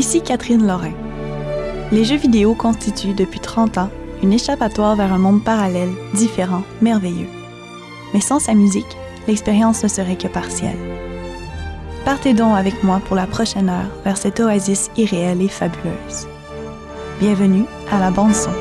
Ici Catherine Lorrain. Les jeux vidéo constituent depuis 30 ans une échappatoire vers un monde parallèle, différent, merveilleux. Mais sans sa musique, l'expérience ne serait que partielle. Partez donc avec moi pour la prochaine heure vers cette oasis irréelle et fabuleuse. Bienvenue à la bande son.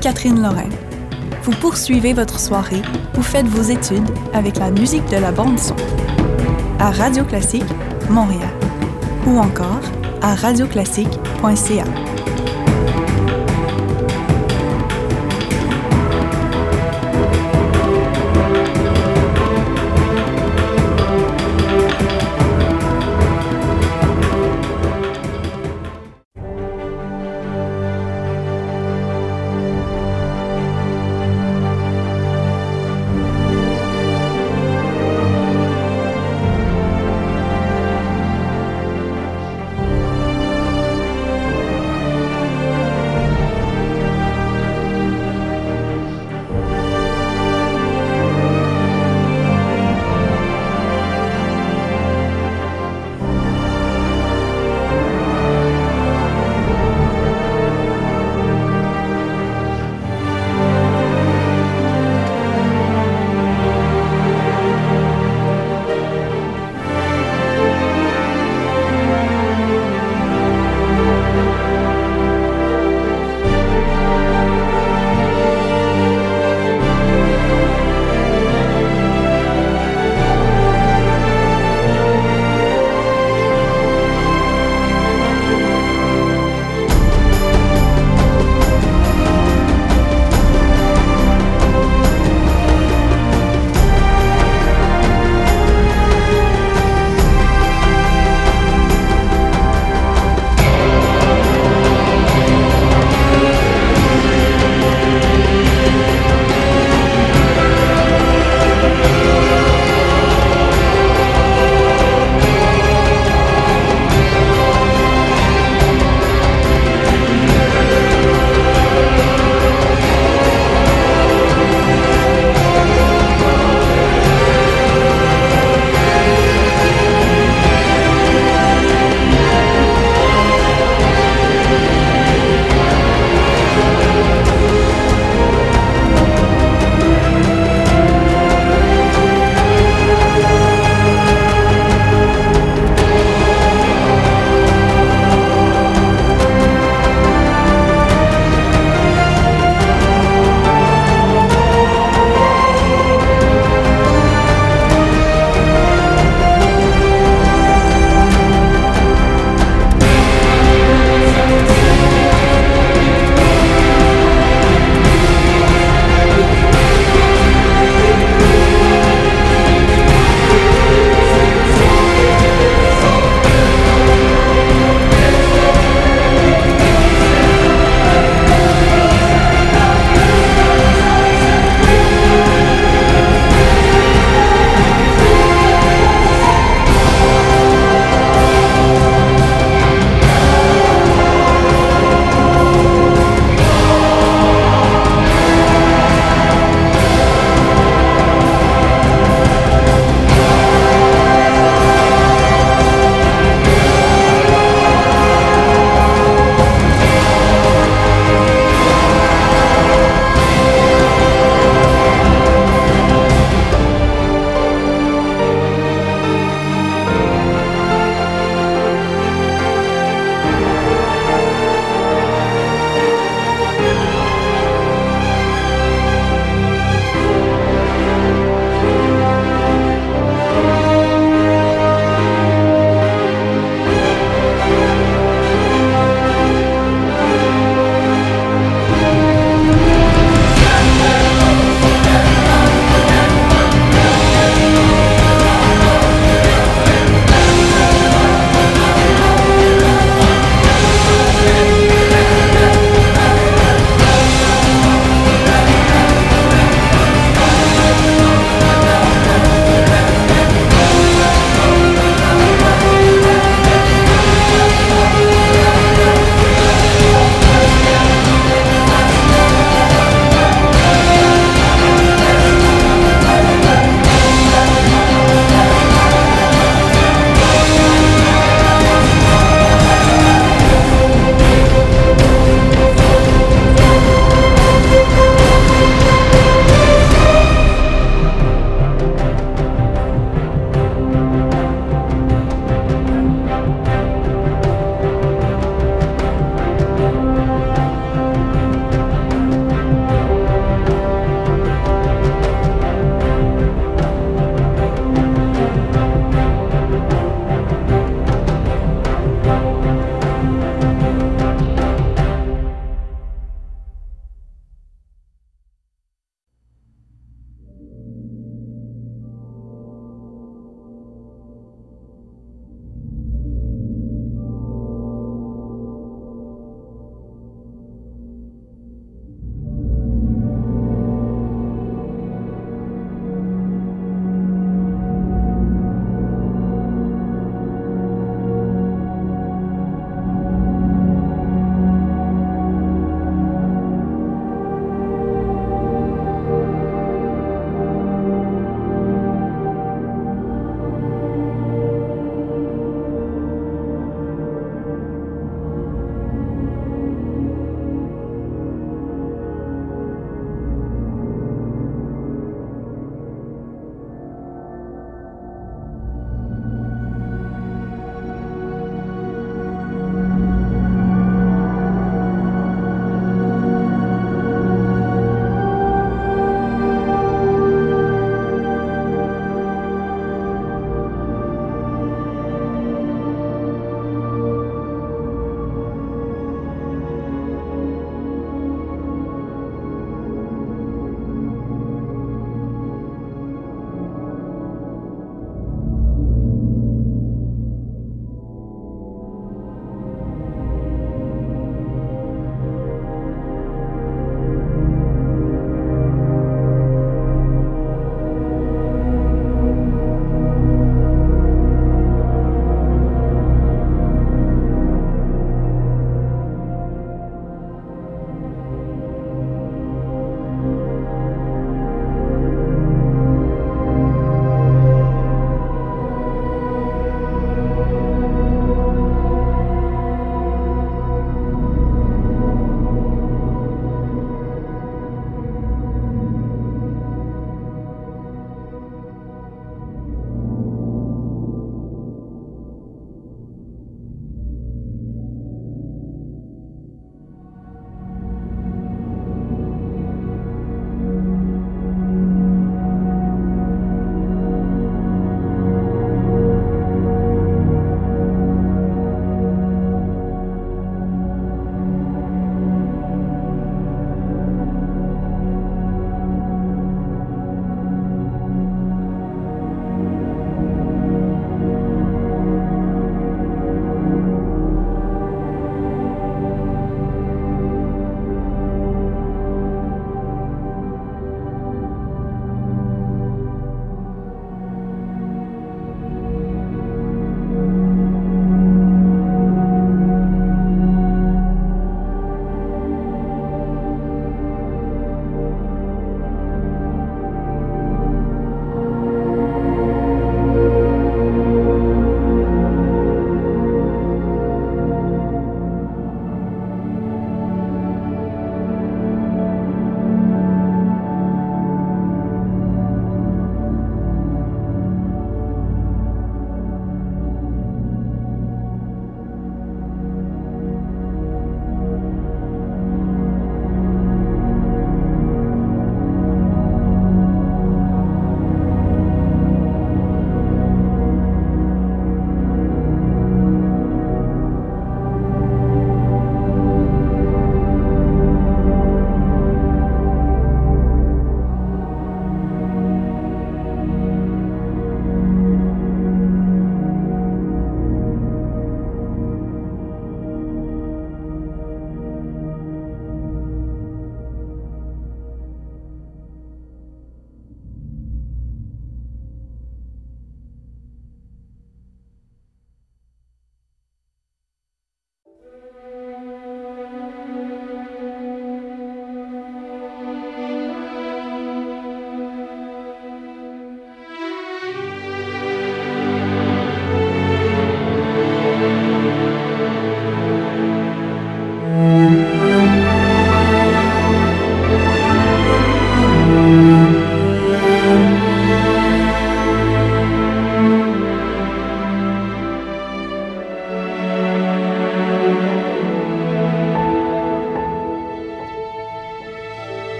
Catherine Lorrain. Vous poursuivez votre soirée ou faites vos études avec la musique de la bande son. À Radio Classique, Montréal. Ou encore à radioclassique.ca.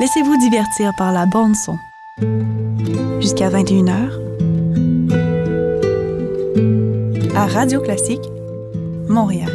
laissez-vous divertir par la bande son. Jusqu'à 21h. À Radio Classique, Montréal.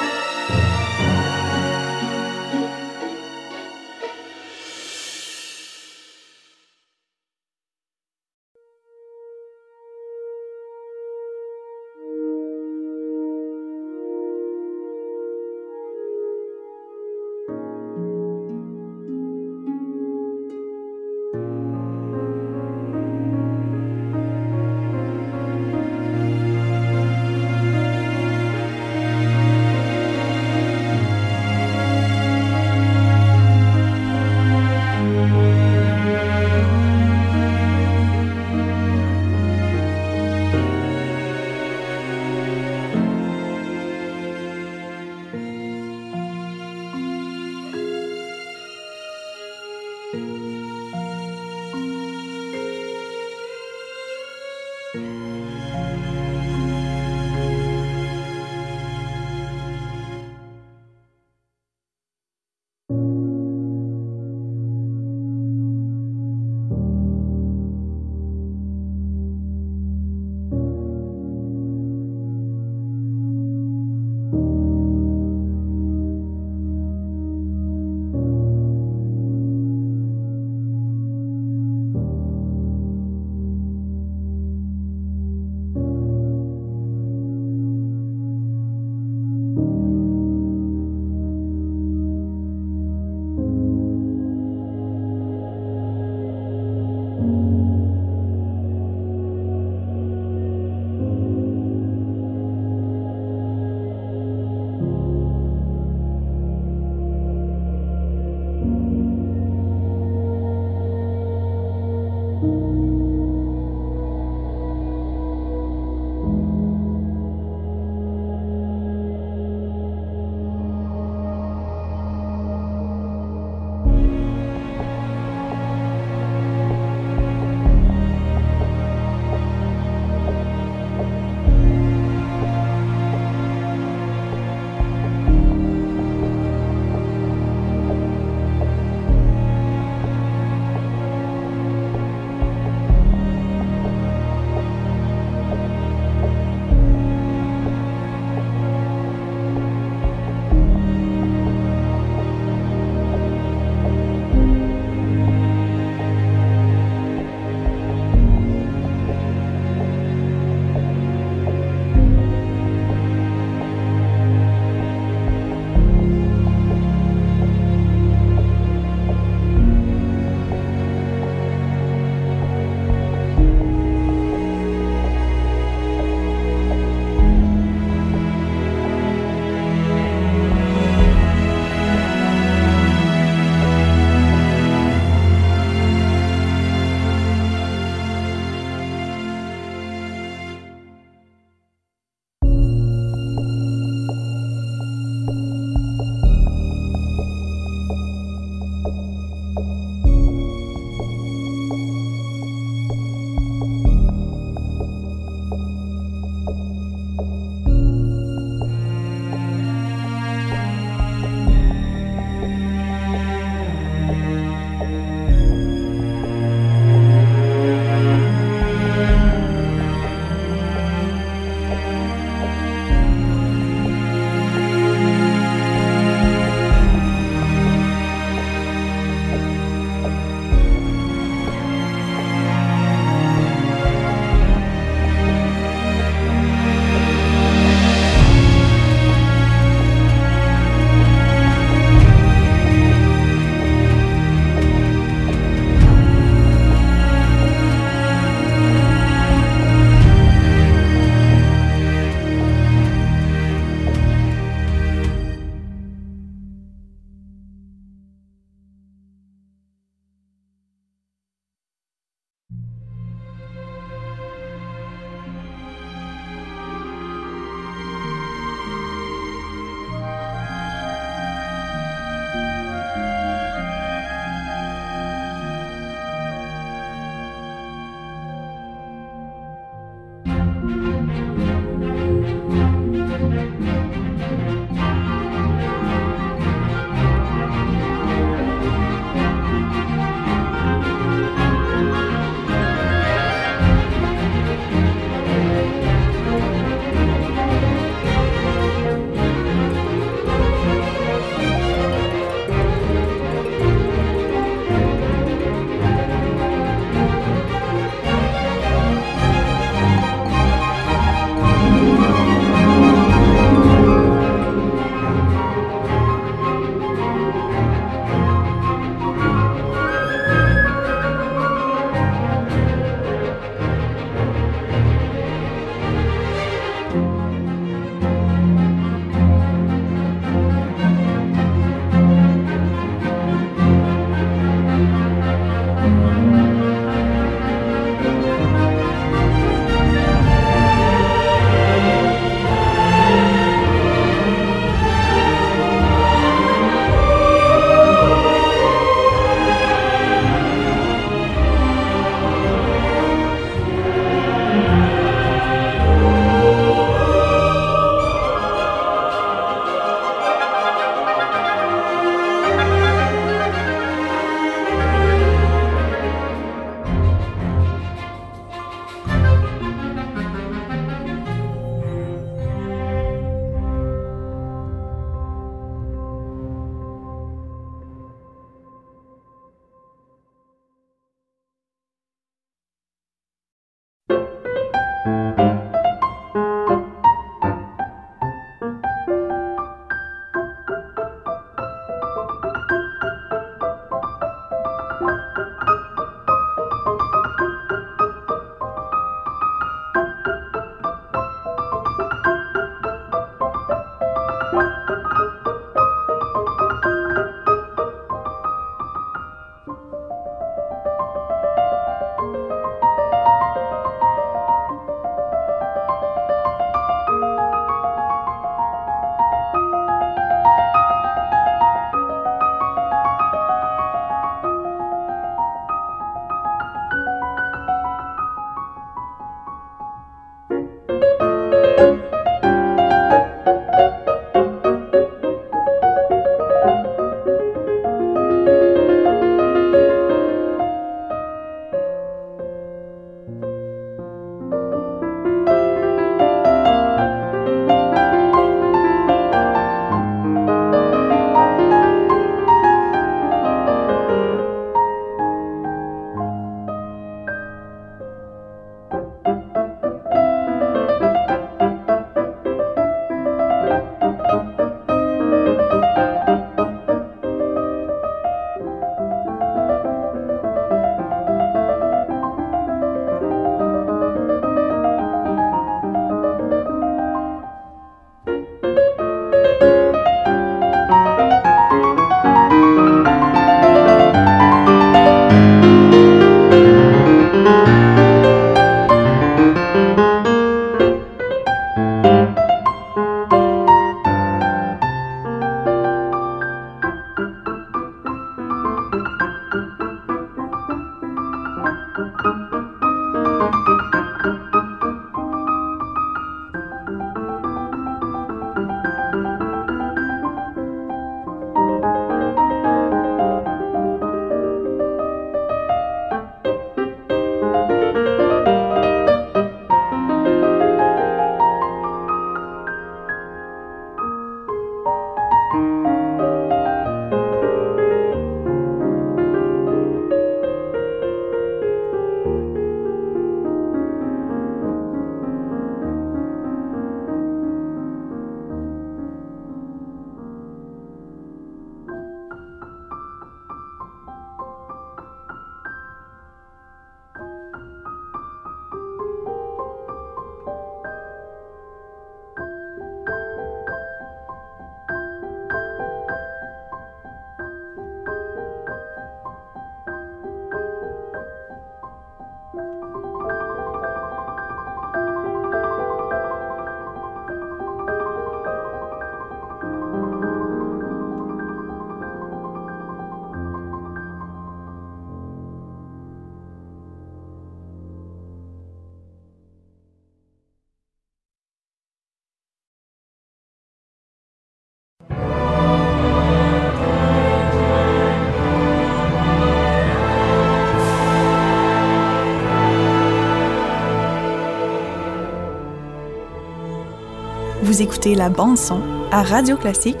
Vous écoutez la bande son à Radio Classique,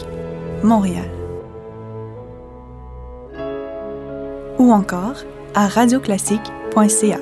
Montréal. Ou encore à radioclassique.ca.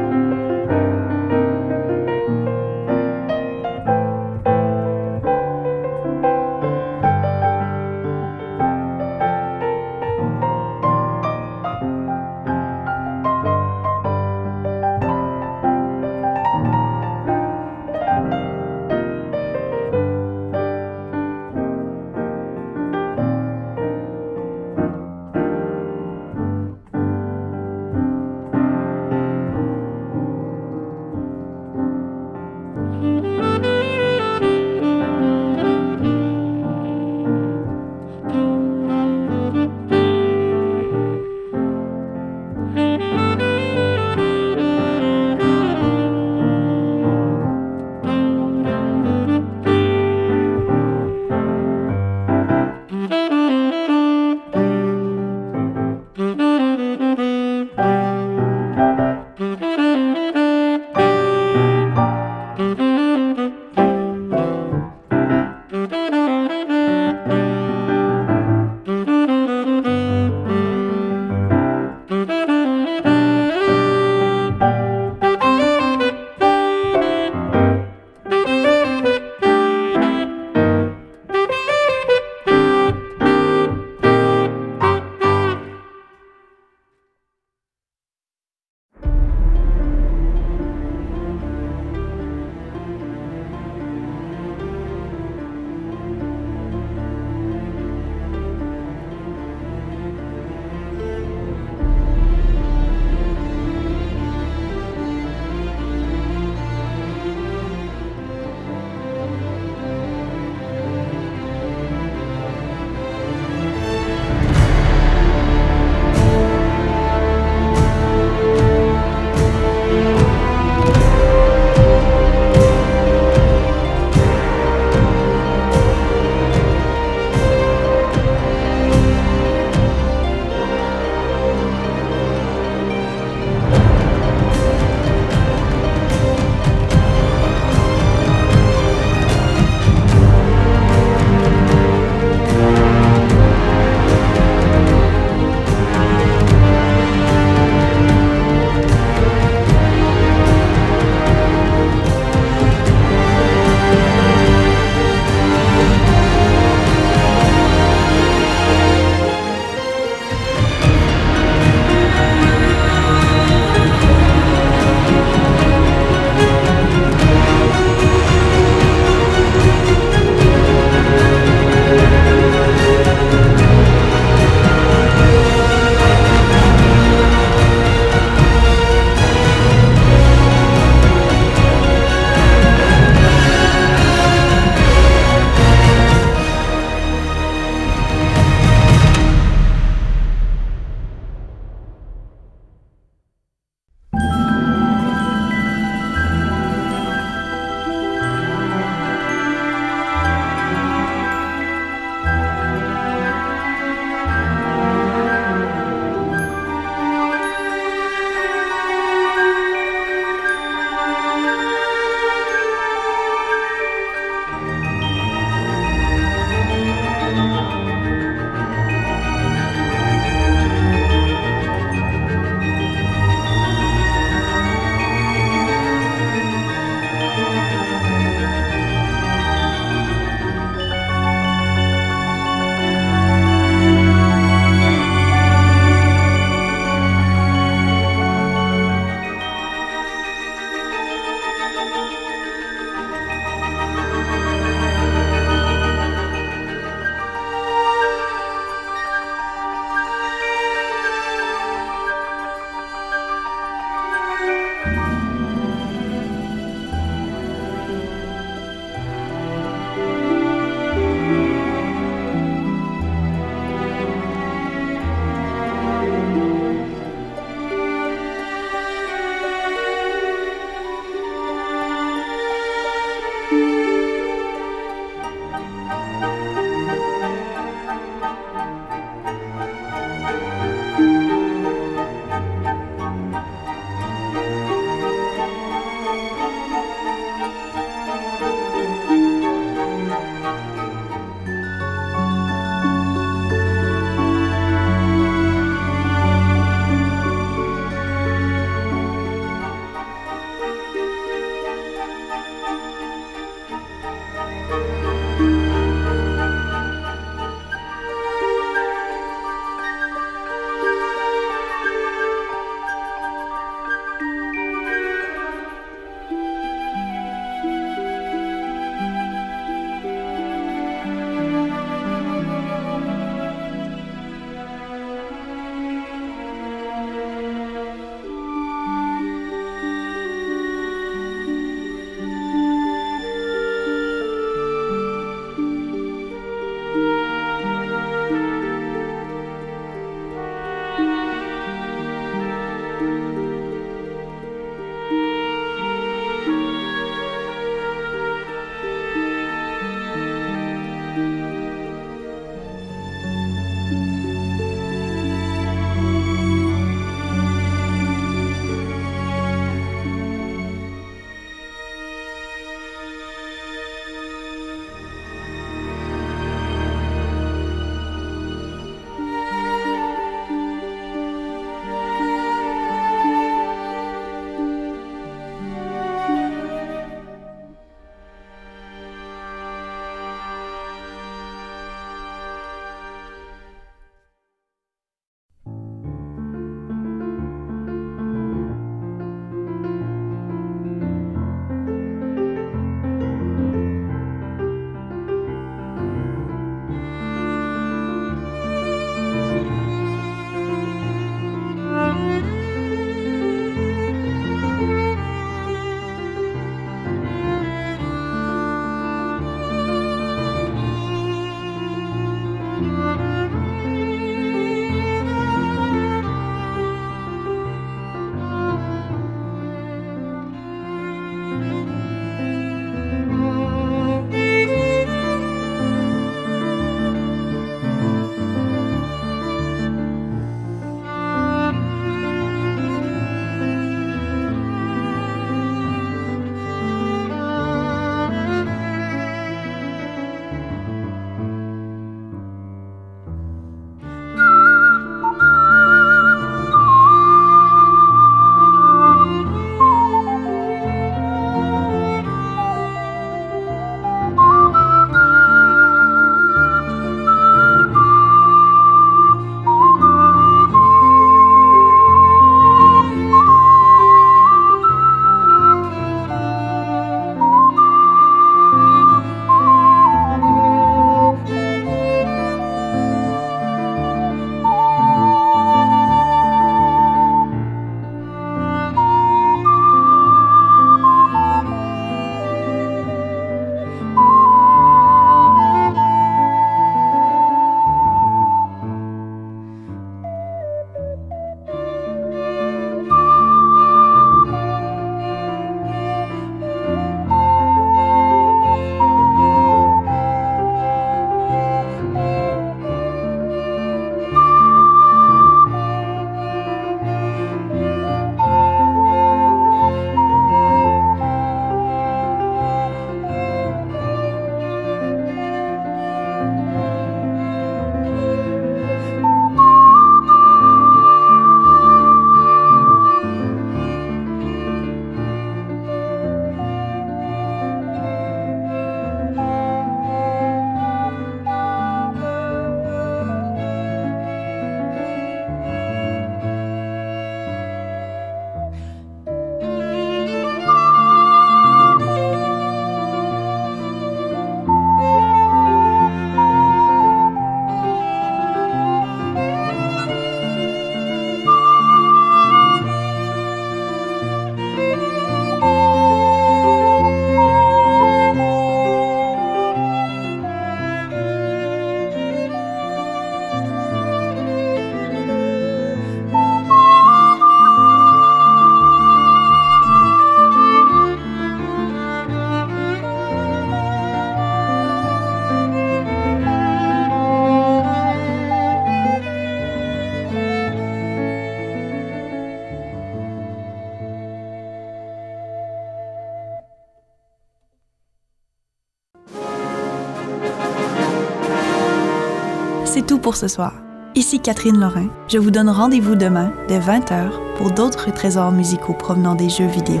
ce soir. Ici Catherine Lorrain. Je vous donne rendez-vous demain dès 20h pour d'autres trésors musicaux provenant des jeux vidéo.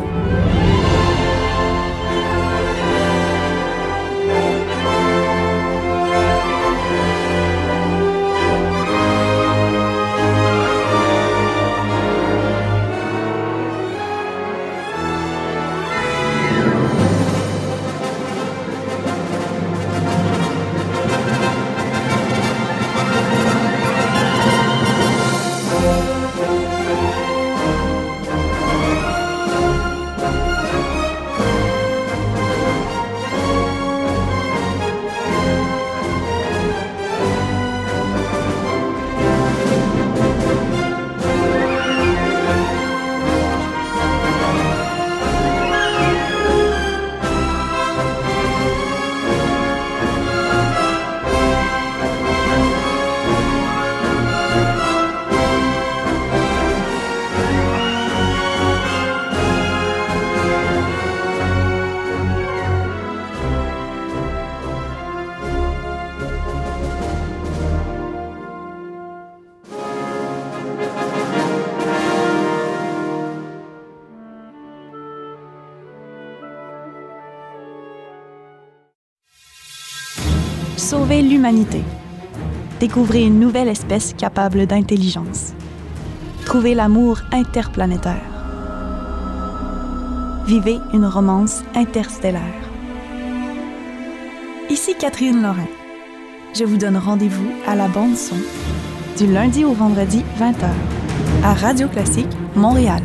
Découvrez une nouvelle espèce capable d'intelligence. Trouvez l'amour interplanétaire. Vivez une romance interstellaire. Ici Catherine Lorrain. Je vous donne rendez-vous à la bande son du lundi au vendredi 20h à Radio Classique Montréal.